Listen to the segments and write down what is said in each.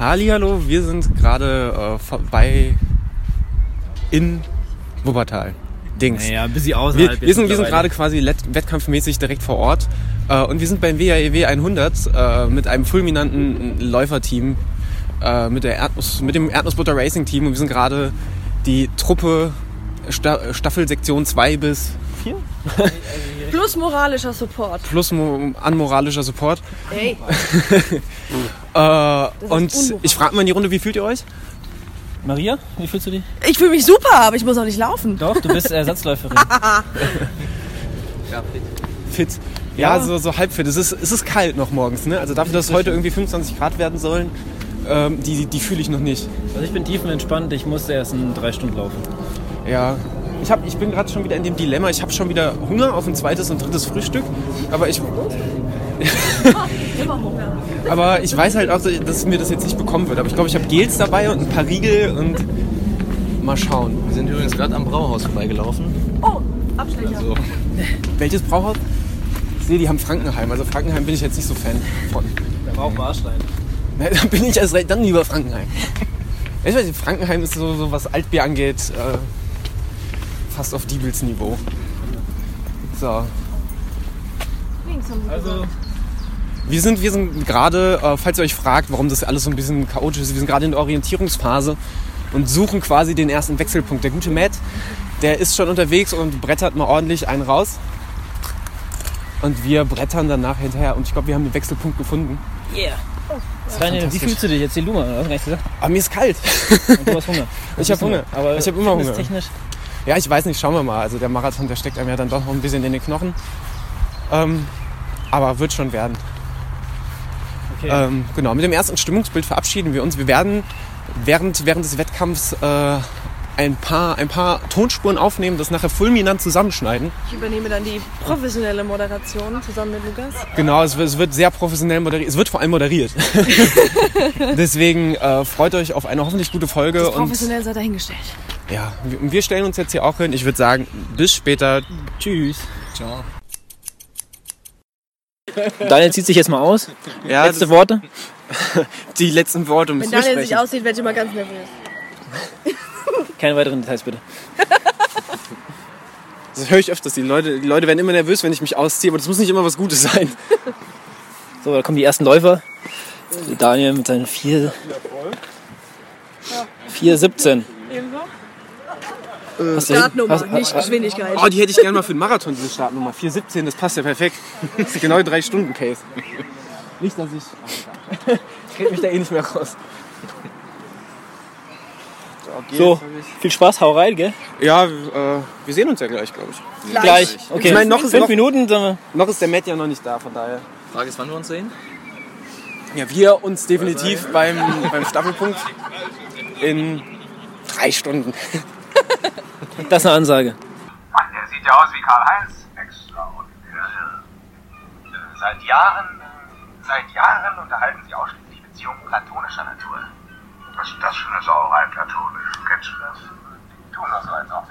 Hallihallo, wir sind gerade äh, vorbei in Wuppertal. Dings. Naja, ein bisschen Wir, außerhalb. wir sind, wir sind mittlerweile. gerade quasi wettkampfmäßig direkt vor Ort. Äh, und wir sind beim WAEW 100 äh, mit einem fulminanten Läuferteam, äh, mit, der Erdnuss, mit dem Erdnussbutter Racing Team. Und wir sind gerade die Truppe Sta Staffelsektion 2 bis 4 Plus moralischer Support. plus mo anmoralischer Support. Ey, Äh, und ich frage mal in die Runde, wie fühlt ihr euch? Maria, wie fühlst du dich? ich fühle mich super, aber ich muss auch nicht laufen. Doch, du bist Ersatzläuferin. Fit. Ja, Ja. so, so halb fit. Es ist, es ist kalt noch morgens, ne? Also dafür, dass heute irgendwie 25 Grad werden sollen, ähm, die, die fühle ich noch nicht. Also ich bin tiefenentspannt, ich muss erst in drei Stunden laufen. Ja. Ich, hab, ich bin gerade schon wieder in dem Dilemma. Ich habe schon wieder Hunger auf ein zweites und drittes Frühstück. Aber ich. aber ich weiß halt auch, dass mir das jetzt nicht bekommen wird. Aber ich glaube, ich habe Gels dabei und ein paar Riegel und mal schauen. Wir sind übrigens gerade am Brauhaus vorbeigelaufen. Oh, Abstecher. Also, Welches Brauhaus? Ich sehe, die haben Frankenheim. Also Frankenheim bin ich jetzt nicht so Fan von. Der braucht Warstein. Na, Dann bin ich erst recht dann lieber Frankenheim. Ich weiß nicht, Frankenheim ist so, so was Altbier angeht, äh, fast auf Diebels Niveau. So. Links haben sie Also, gesagt. Wir sind, wir sind gerade, äh, falls ihr euch fragt, warum das alles so ein bisschen chaotisch ist, wir sind gerade in der Orientierungsphase und suchen quasi den ersten Wechselpunkt. Der gute Matt, der ist schon unterwegs und brettert mal ordentlich einen raus. Und wir brettern danach hinterher und ich glaube, wir haben den Wechselpunkt gefunden. yeah. Rainer, wie fühlst du dich? Hast du gar nichts gesagt? Aber mir ist kalt. Und du hast Hunger. Ich habe Hunger. Aber ich habe immer Hunger. technisch. Ja, ich weiß nicht, schauen wir mal. Also der Marathon, der steckt einem ja dann doch noch ein bisschen in den Knochen. Ähm, aber wird schon werden. Okay. Ähm, genau, mit dem ersten Stimmungsbild verabschieden wir uns. Wir werden während, während des Wettkampfs äh, ein, paar, ein paar Tonspuren aufnehmen, das nachher fulminant zusammenschneiden. Ich übernehme dann die professionelle Moderation zusammen mit Lukas. Genau, es wird, es wird sehr professionell moderiert. Es wird vor allem moderiert. Deswegen äh, freut euch auf eine hoffentlich gute Folge. Das Und professionell sei dahingestellt. ja, wir, wir stellen uns jetzt hier auch hin. Ich würde sagen, bis später. Tschüss. ciao. Daniel zieht sich jetzt mal aus. Ja, Letzte Worte. die letzten Worte müssen Wenn Daniel sich aussieht, werde ich immer ganz nervös. Keine weiteren Details bitte. Das höre ich öfters. Die Leute, die Leute werden immer nervös, wenn ich mich ausziehe, aber das muss nicht immer was Gutes sein. So, da kommen die ersten Läufer. Daniel mit seinen 4. 4,17. Du Startnummer, hast- nicht Geschwindigkeit. Oh, die hätte ich gerne mal für den Marathon, diese Startnummer. 417, das passt ja perfekt. Das ist genau drei Stunden Case. Nicht, dass ich. Ich krieg mich da eh nicht mehr raus. okay, So, viel Spaß, hau rein, gell? Ja, äh, wir sehen uns ja gleich, glaube ich. Gleich. Okay. Ich meine, noch ist Fünf noch- Minuten. Noch ist der Matt ja noch nicht da, von daher. Frage ist, wann wir uns sehen? Ja, wir uns definitiv beim, beim Staffelpunkt in drei Stunden. Das ist eine Ansage. Mann, der sieht ja aus wie Karl-Heinz. Extraordinär. Äh, Seit Jahren, seit Jahren unterhalten sie ausschließlich Beziehungen platonischer Natur. Was ist das für eine Sauerei, platonisch? Kennst du das? Die tun das so, als ob.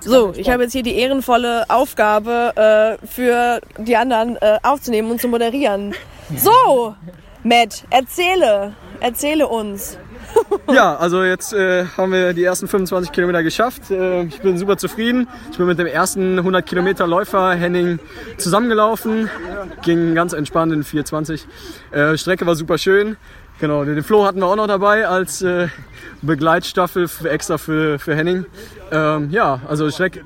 So, ich habe jetzt hier die ehrenvolle Aufgabe, äh, für die anderen äh, aufzunehmen und zu moderieren. So, Matt, erzähle, erzähle uns. Ja, also jetzt äh, haben wir die ersten 25 Kilometer geschafft. Äh, ich bin super zufrieden. Ich bin mit dem ersten 100 Kilometer Läufer Henning zusammengelaufen. Ging ganz entspannt in 4,20. Äh, Strecke war super schön. Genau, den Flo hatten wir auch noch dabei als äh, Begleitstaffel für, extra für, für Henning. Ähm, ja, also Strecke.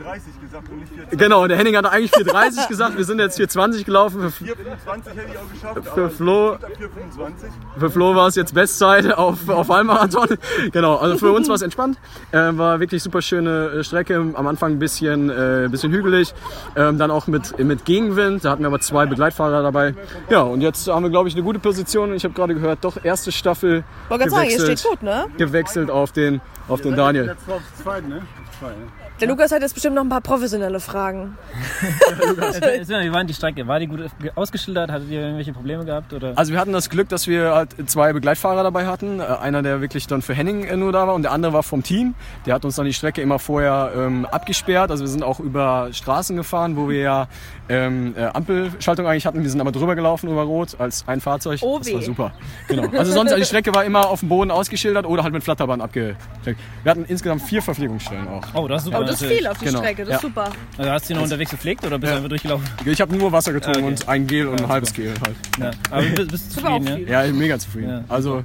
Genau, der Henning hatte eigentlich 4,30 gesagt. Wir sind jetzt 4,20 gelaufen. Für, 20 hätte ich auch geschafft, für Flo 425. für Flo war es jetzt Bestzeit auf, auf Halbmarathon. Genau, also für uns war es entspannt. Äh, war wirklich super schöne äh, Strecke. Am Anfang ein bisschen, äh, bisschen hügelig. Ähm, dann auch mit, mit Gegenwind. Da hatten wir aber zwei Begleitfahrer dabei. Ja, und jetzt haben wir, glaube ich, eine gute Position. Ich habe gerade gehört, doch erste Staffel sagen, gewechselt, steht gut, ne? gewechselt auf den, auf den Daniel. Jetzt auf zwei, ne? Auf zwei, ne? Der Lukas hat jetzt bestimmt noch ein paar professionelle Fragen. Wie war denn die Strecke? War die gut ausgeschildert? Hattet ihr irgendwelche Probleme gehabt? Oder? Also wir hatten das Glück, dass wir halt zwei Begleitfahrer dabei hatten. Äh, Einer, der wirklich dann für Henning äh, nur da war und der andere war vom Team. Der hat uns dann die Strecke immer vorher ähm, abgesperrt. Also wir sind auch über Straßen gefahren, wo wir ja ähm, äh, Ampelschaltung eigentlich hatten. Wir sind aber drüber gelaufen über Rot als ein Fahrzeug. Oh das war super. Genau. Also sonst die Strecke war immer auf dem Boden ausgeschildert oder halt mit Flatterband abgecheckt. Wir hatten insgesamt vier Verpflegungsstellen auch. oh, das ist super. Oh, das ist viel auf die Genau. Strecke, das Ja. ist super. Also hast du die noch unterwegs gepflegt oder bist du einfach durchgelaufen? Ich habe nur Wasser getrunken Ah, okay. und ein Gel und ein halbes Gel halt. Ja. Aber du bist, auch zufrieden. Ja, ich bin mega zufrieden. Ja. Also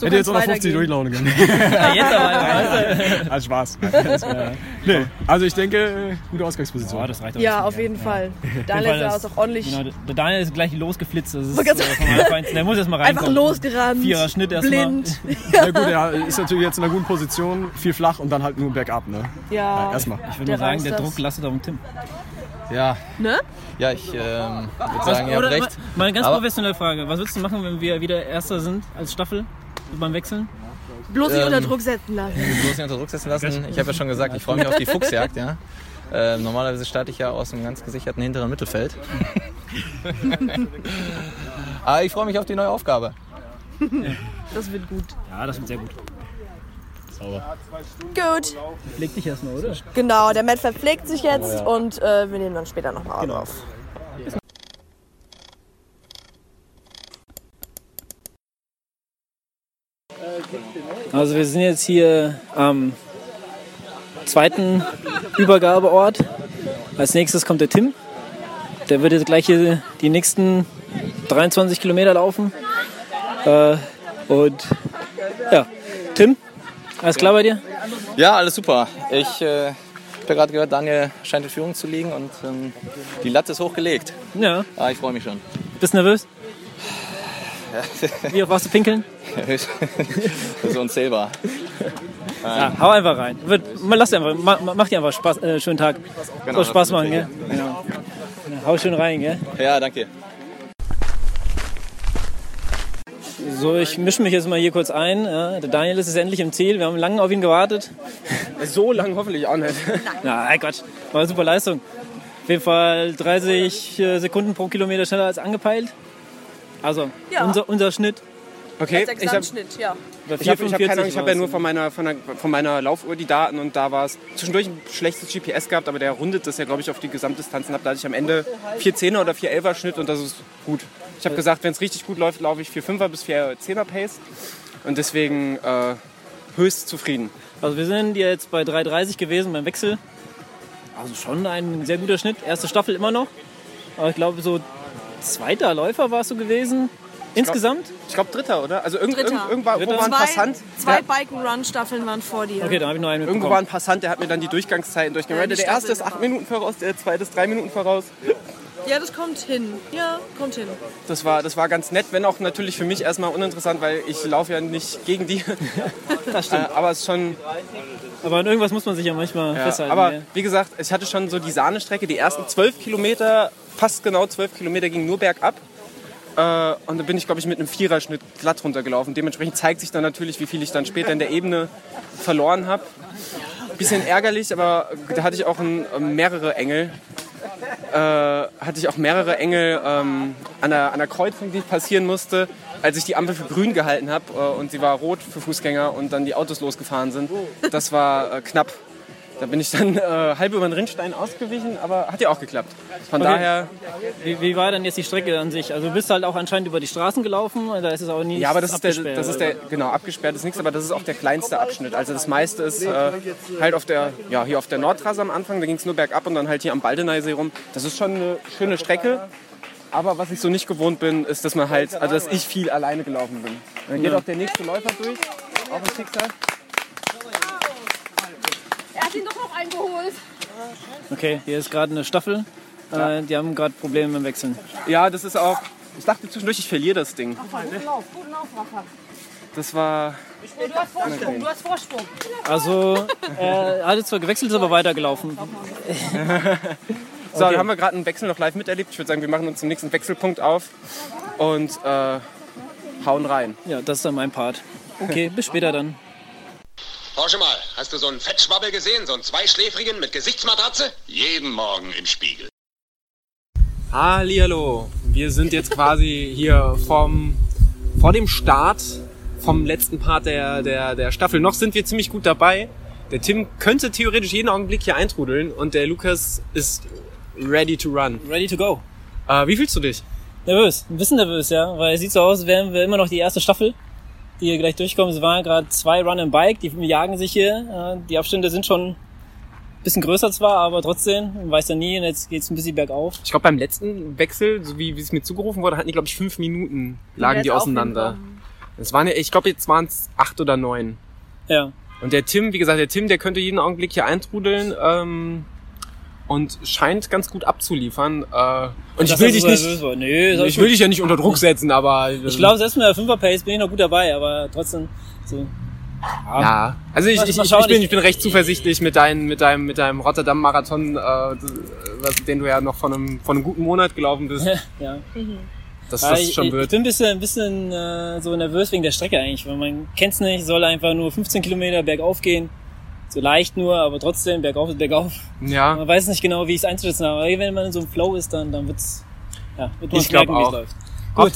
So hätte jetzt kann's 150 weitergehen. durchlaufen können. ja? ja jetzt aber. weißt du? Als Spaß. nee, also ich denke, gute Ausgangsposition. Boah, das reicht Ja, auf jeden Fall. Daniel sah ist- es auch ordentlich Genau, der Daniel ist gleich losgeflitzt. Das ist, äh, der muss jetzt mal einfach losgerannt. Vierer Schnitt erstmal. blind. Ja gut, er ist natürlich jetzt in einer guten Position, viel flach und dann halt nur bergab, ne? Ja, Ja. erstmal. Ich würde nur sagen, der. Druck lastet auf dem Tim. Ja, Ne? ja ich ähm, würde sagen, ihr habt Oder, recht. Mal, mal eine ganz professionelle Frage. Was würdest du machen, wenn wir wieder Erster sind als Staffel beim Wechseln? Bloß nicht Ähm, unter Druck setzen lassen. bloß nicht unter Druck setzen lassen. Ich habe ja schon gesagt, ich freue mich auf die Fuchsjagd. Ja. Äh, normalerweise starte ich ja aus einem ganz gesicherten hinteren Mittelfeld. Aber ich freue mich auf die neue Aufgabe. Das wird gut. Ja, das wird sehr gut. Gut. Leg dich erstmal, oder? Genau, der Matt verpflegt sich jetzt und äh, wir nehmen dann später nochmal Genau. auf. Also wir sind jetzt hier am zweiten Übergabeort. Als nächstes kommt der Tim. Der wird jetzt gleich hier die nächsten 23 Kilometer laufen. Äh, und ja, Tim, alles klar bei dir? Ja, alles super. Ich äh, habe ja gerade gehört, Daniel scheint in Führung zu liegen und ähm, die Latte ist hochgelegt. Ja, Ah, ich freue mich schon. bist nervös? Wie oft warst du pinkeln? das ist unzählbar. Ja, hau einfach rein. Wird, lass dir einfach, mach, mach dir einfach Spaß, äh, schönen Tag. Genau, Soll Spaß machen, gell? Genau. Ja, hau schön rein, gell? Ja, danke. So, ich mische mich jetzt mal hier kurz ein. Ja, der Daniel ist jetzt endlich im Ziel. Wir haben lange auf ihn gewartet. So lang hoffentlich auch nicht. Na, ey Gott, war eine super Leistung. Auf jeden Fall 30 äh, Sekunden pro Kilometer schneller als angepeilt. Also, Ja. unser, unser Schnitt. Okay, Der ich habe Gesamtschnitt, ja. Ich hab, ich hab keine 4,45 Ahnung, ich habe ja nur von meiner, von, der, von meiner Laufuhr die Daten und da war es zwischendurch ein schlechtes GPS gehabt, aber der rundet das ja, glaube ich, auf die Gesamtdistanzen ab. Da hatte ich am Ende 4,10er oder 4,11er Schnitt und das ist gut. Ich habe gesagt, wenn es richtig gut läuft, laufe ich 4,5er bis 4,10er Pace und deswegen äh, höchst zufrieden. Also wir sind jetzt bei 3,30 gewesen beim Wechsel. Also schon ein sehr guter Schnitt. Erste Staffel immer noch. Aber ich glaube, so zweiter Läufer warst du gewesen. Insgesamt? Ich glaube Dritter, oder? Also irgend, Dritter. irgend, irgendwo Dritter. war ein Zwei, Passant. zwei der- Bike-Run-Staffeln waren vor dir. Okay, da habe ich noch einen Irgendwo war ein Passant, der hat mir dann die Durchgangszeiten durchgemeldet. Ja, die der erste ist Staffel acht Minuten voraus, der zweite ist drei Minuten voraus. Ja, das kommt hin. Ja, kommt hin. Das war, das war ganz nett, wenn auch natürlich für mich erstmal uninteressant, weil ich laufe ja nicht gegen die. Das stimmt. Äh, aber es ist schon. Aber an irgendwas muss man sich ja manchmal Ja, festhalten. aber gell? wie gesagt, ich hatte schon so die Sahnestrecke. Die ersten zwölf Kilometer, fast genau zwölf Kilometer, ging nur bergab. Äh, und dann bin ich, glaube ich, mit einem Viererschnitt glatt runtergelaufen. Dementsprechend zeigt sich dann natürlich, wie viel ich dann später in der Ebene verloren habe. Bisschen ärgerlich, aber da hatte ich auch ein, mehrere Engel. Äh, hatte ich auch mehrere Engel ähm, an, der, an der Kreuzung, die ich passieren musste, als ich die Ampel für grün gehalten habe äh, und sie war rot für Fußgänger und dann die Autos losgefahren sind. Das war äh, knapp. Da bin ich dann äh, halb über den Rinnstein ausgewichen, aber hat ja auch geklappt. Von Okay. daher, Wie, wie war denn jetzt die Strecke an sich? Also du bist halt auch anscheinend über die Straßen gelaufen, da ist es auch nicht ja, aber das ist, der, abgesperrt, das ist der, genau, abgesperrt ist nichts, aber das ist auch der kleinste Abschnitt. Also das meiste ist äh, halt auf der, ja, hier auf der Nordtrasse am Anfang, da ging es nur bergab und dann halt hier am Baldeneysee rum. Das ist schon eine schöne Strecke. Aber was ich so nicht gewohnt bin, ist, dass man halt, also dass ich viel alleine gelaufen bin. Dann geht Ja. auch der nächste Läufer durch, auch ein Fixer. Hat ihn doch noch eingeholt. Okay, hier ist gerade eine Staffel. Äh, die haben gerade Probleme mit dem Wechseln. Ja, das ist auch. Ich dachte zwischendurch, ich verliere das Ding. Das war. Du hast Vorsprung, du hast Vorsprung. Also er hat jetzt zwar gewechselt, ist aber weitergelaufen. So, dann haben wir gerade einen Wechsel noch live miterlebt. Ich würde sagen, wir machen uns den nächsten Wechselpunkt auf und äh, hauen rein. Ja, das ist dann mein Part. Okay, bis später dann. Forsche mal, hast du so einen Fettschwabbel gesehen? So einen Zweischläfrigen mit Gesichtsmatratze? Jeden Morgen im Spiegel. Hallihallo. Wir sind jetzt quasi hier vom, vor dem Start vom letzten Part der, der, der Staffel. Noch sind wir ziemlich gut dabei. Der Tim könnte theoretisch jeden Augenblick hier eintrudeln und der Lukas ist ready to run. Ready to go. Äh, wie fühlst du dich? Nervös, ein bisschen nervös, ja, weil es sieht so aus, als wären wir immer noch die erste Staffel, die hier gleich durchkommen. Es waren gerade zwei Run and Bike, die jagen sich hier. Äh, Die Abstände sind schon ein bisschen größer zwar, aber trotzdem, man weiß ja nie, und jetzt geht's ein bisschen bergauf. Ich glaube, beim letzten Wechsel, so wie, wie es mir zugerufen wurde, hatten die, glaube ich, fünf Minuten lagen die auseinander. Es waren ja, ich glaube, jetzt waren es acht oder neun. Ja. Und der Tim, wie gesagt, der Tim, der könnte jeden Augenblick hier eintrudeln ähm, und scheint ganz gut abzuliefern. Äh, und ich will dich nicht. Nee, ich will gut. dich ja nicht unter Druck setzen, aber Ich glaube, selbst mit der 5er Pace bin ich noch gut dabei, aber trotzdem so. ja. Also ich, ich, ich, ich, bin, ich- ich bin recht zuversichtlich mit, dein, mit deinem, mit deinem Rotterdam-Marathon, äh, was, den du ja noch von einem, von einem guten Monat gelaufen bist, ja. dass Ja, das ich, schon ich, ich wird. bin ein bisschen, ein bisschen äh, so nervös wegen der Strecke eigentlich, weil man kennt's nicht, soll einfach nur 15 Kilometer bergauf gehen. So leicht nur, aber trotzdem, bergauf ist bergauf. Ja, Man weiß nicht genau, wie ich es einzuschätzen habe. Aber wenn man in so einem Flow ist, dann, dann wird's, ja, wird man Ich merken, wie es auch. läuft.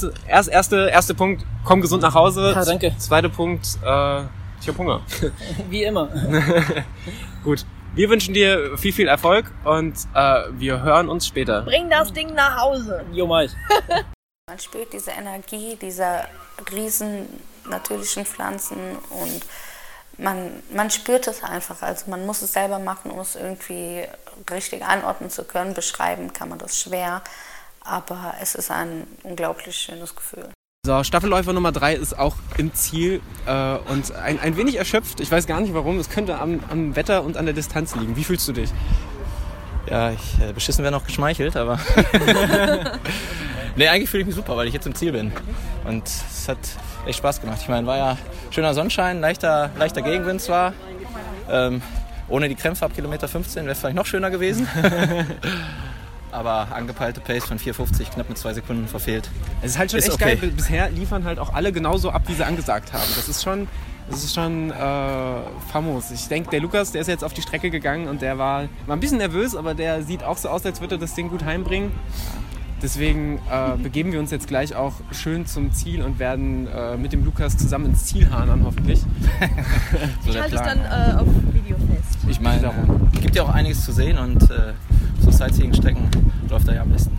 gut. Erst, erste, erste Punkt, komm gesund nach Hause. Ja, danke. Zweiter Punkt, äh, ich hab Hunger. Wie immer. Gut. Wir wünschen dir viel, viel Erfolg und äh, wir hören uns später. Bring das Ding nach Hause. Jo, Mai. Man spürt diese Energie dieser riesen natürlichen Pflanzen und man, man spürt es einfach. Also man muss es selber machen, um es irgendwie richtig einordnen zu können. Beschreiben kann man das schwer, aber es ist ein unglaublich schönes Gefühl. So, Staffelläufer Nummer drei ist auch im Ziel äh, und ein, ein wenig erschöpft. Ich weiß gar nicht warum. Es könnte am, am Wetter und an der Distanz liegen. Wie fühlst du dich? Ja, ich, äh, beschissen wäre noch geschmeichelt, aber. nee, eigentlich fühle ich mich super, weil ich jetzt im Ziel bin. Und es hat echt Spaß gemacht. Ich meine, war ja schöner Sonnenschein, leichter, leichter Gegenwind zwar. Ähm, ohne die Krämpfe ab Kilometer 15 wäre vielleicht noch schöner gewesen. aber angepeilte Pace von 4,50 knapp mit zwei Sekunden verfehlt. Es ist halt schon Ist echt okay. geil. Bisher liefern halt auch alle genauso ab, wie sie angesagt haben. Das ist schon, das ist schon äh, famos. Ich denke, der Lukas, der ist jetzt auf die Strecke gegangen und der war, war ein bisschen nervös, aber der sieht auch so aus, als würde er das Ding gut heimbringen. Deswegen äh, begeben wir uns jetzt gleich auch schön zum Ziel und werden äh, mit dem Lukas zusammen ins Ziel hanern, hoffentlich. So Ich halte es dann äh, auf Video fest. Ich meine, es gibt ja auch einiges zu sehen und äh, so Sightseeing-Strecken läuft er ja am besten.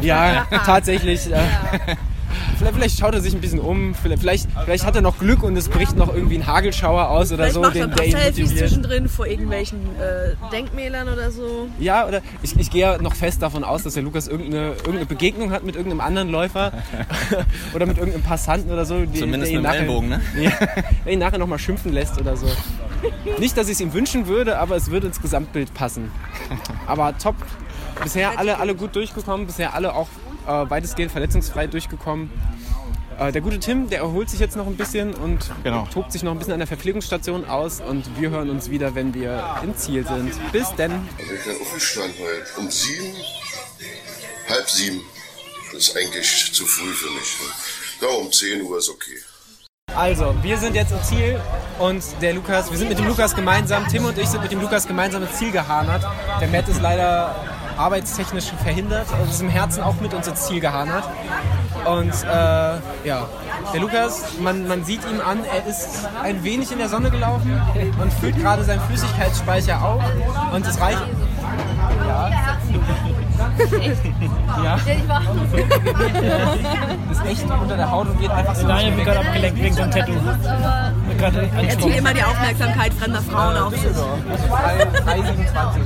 Ja, tatsächlich. Äh, vielleicht, vielleicht schaut er sich ein bisschen um. Vielleicht, vielleicht, hat er noch Glück und es bricht noch irgendwie ein Hagelschauer aus oder Vielleicht so, macht er den ein der paar Selfies motiviert. zwischendrin vor irgendwelchen äh, Denkmälern oder so. Ja, oder ich, ich gehe ja noch fest davon aus, dass der Lukas irgendeine, irgendeine Begegnung hat mit irgendeinem anderen Läufer oder mit irgendeinem Passanten oder so. Die, Zumindest mit dem nachher, Ellenbogen, ne? Ja, der ihn nachher nochmal schimpfen lässt oder so. Nicht, dass ich es ihm wünschen würde, aber es würde ins Gesamtbild passen. Aber top. Bisher alle, alle gut durchgekommen, bisher alle auch äh, weitestgehend verletzungsfrei durchgekommen. Äh, der gute Tim, der erholt sich jetzt noch ein bisschen und Genau. tobt sich noch ein bisschen an der Verpflegungsstation aus und wir hören uns wieder, wenn wir im Ziel sind. Bis denn. Also ich kann aufgestanden heute um sieben, halb sieben. Das ist eigentlich zu früh für mich. Ja, um 10 Uhr ist okay. Also, wir sind jetzt im Ziel und der Lukas, wir sind mit dem Lukas gemeinsam, Tim und ich sind mit dem Lukas gemeinsam ins Ziel gehanert. Der Matt ist leider arbeitstechnisch verhindert, also ist im Herzen auch mit uns ins Ziel gehanert. Und äh, ja, der Lukas, man, man sieht ihm an, er ist ein wenig in der Sonne gelaufen und füllt gerade seinen Flüssigkeitsspeicher auf. Und es reicht. Ja. Ja. ist echt unter der Haut und geht einfach so. Nicht wird mehr gerade abgelenkt wegen Tattoo. Wird gerade Er zieht angesprochen. immer die Aufmerksamkeit fremder Frauen auf sich. 327.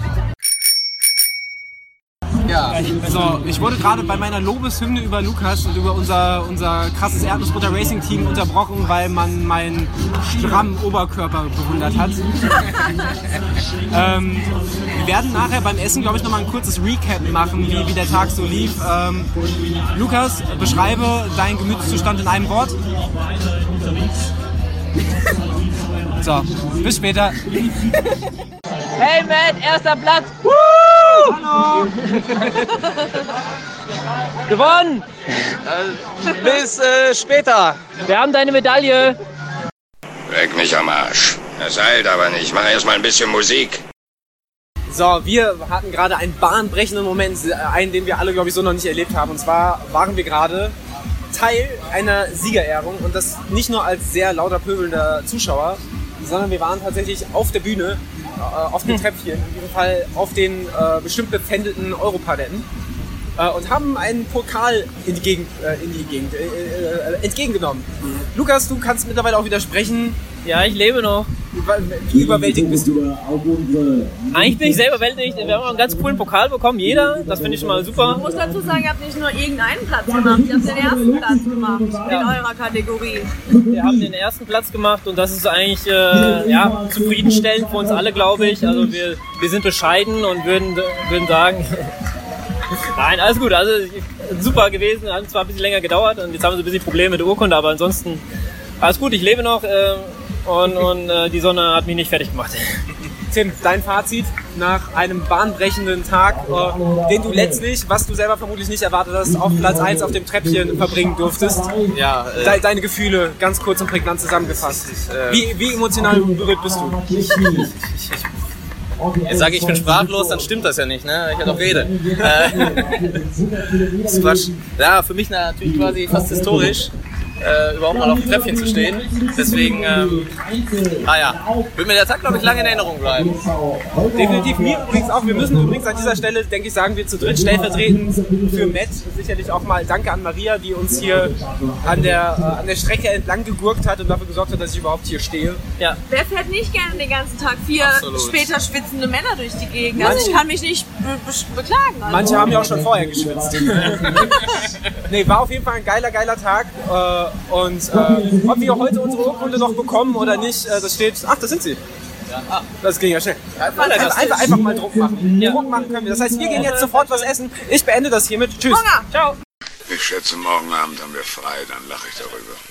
Ja, so, ich wurde gerade bei meiner Lobeshymne über Lukas und über unser, unser krasses Erdnussbutter Racing Team unterbrochen, weil man meinen strammen Oberkörper bewundert hat. ähm, wir werden nachher beim Essen, glaube ich, nochmal ein kurzes Recap machen, wie, wie der Tag so lief. Ähm, Lukas, beschreibe deinen Gemütszustand in einem Wort. So, bis später. Hey Matt, erster Platz. Hallo. Gewonnen. Bis äh, später. Wir haben deine Medaille. Weg mich am Arsch. Das eilt aber nicht. Mach erst mal ein bisschen Musik. So, wir hatten gerade einen bahnbrechenden Moment, äh, einen, den wir alle, glaube ich, so noch nicht erlebt haben. Und zwar waren wir gerade Teil einer Siegerehrung und das nicht nur als sehr lauter pöbelnder Zuschauer, sondern wir waren tatsächlich auf der Bühne, äh, auf dem Treppchen, in diesem Fall auf den äh, bestimmt bepfändeten Europaletten äh, und haben einen Pokal in die Gegend, äh, in die Gegend äh, entgegengenommen. Lukas, du kannst mittlerweile auch widersprechen. Ja, ich lebe noch. Wie überwältigt bist du? Eigentlich bin ich selber überwältigt. Wir haben einen ganz coolen Pokal bekommen, jeder. Das finde ich schon mal Ich super. muss dazu sagen, ihr habt nicht nur irgendeinen Platz gemacht, ihr habt den ersten Platz gemacht in eurer Kategorie. Wir haben den ersten Platz gemacht und das ist eigentlich äh, ja, zufriedenstellend für uns alle, glaube ich. Also wir, wir sind bescheiden und würden, würden sagen, nein, alles gut. Also super gewesen, hat zwar ein bisschen länger gedauert und jetzt haben sie ein bisschen Probleme mit der Urkunde, aber ansonsten alles gut. Ich lebe noch äh, und, und äh, die Sonne hat mich nicht fertig gemacht. Tim, dein Fazit nach einem bahnbrechenden Tag, äh, den du letztlich, was du selber vermutlich nicht erwartet hast, auf Platz 1 auf dem Treppchen verbringen durftest. Ja, äh, De deine Gefühle ganz kurz und prägnant zusammengefasst. äh, Wie, wie emotional berührt bist du? Jetzt sage ich, ich bin sprachlos, dann stimmt das ja nicht, ne? Ich ja doch rede. Äh, das war, sch- ja, für mich natürlich quasi fast historisch, äh, überhaupt mal auf dem Treppchen zu stehen. Deswegen, ähm, ah ja, wird mir der Tag, glaube ich, lange in Erinnerung bleiben. Definitiv mir übrigens auch. Wir müssen übrigens an dieser Stelle, denke ich, sagen wir zu dritt stellvertretend für Matt sicherlich auch mal Danke an Maria, die uns hier an der, äh, an der Strecke entlang gegurkt hat und dafür gesorgt hat, dass ich überhaupt hier stehe. Ja. Wer fährt nicht gerne den ganzen Tag vier Absolut. später schwitzende Männer durch die Gegend? Also ich kann mich nicht be be beklagen. Also. Manche haben ja auch schon vorher geschwitzt. nee, war auf jeden Fall ein geiler, geiler Tag. Äh, und äh, ob wir heute unsere Urkunde noch bekommen oder nicht, äh, das steht. Ach, das sind sie. Ah, das ging ja schnell. Einfach, einfach, einfach mal Druck machen. Druck machen können wir. Das heißt, wir gehen jetzt sofort was essen. Ich beende das hiermit. Tschüss. Hunger. Ciao. Ich schätze, morgen Abend haben wir frei, dann lache ich darüber.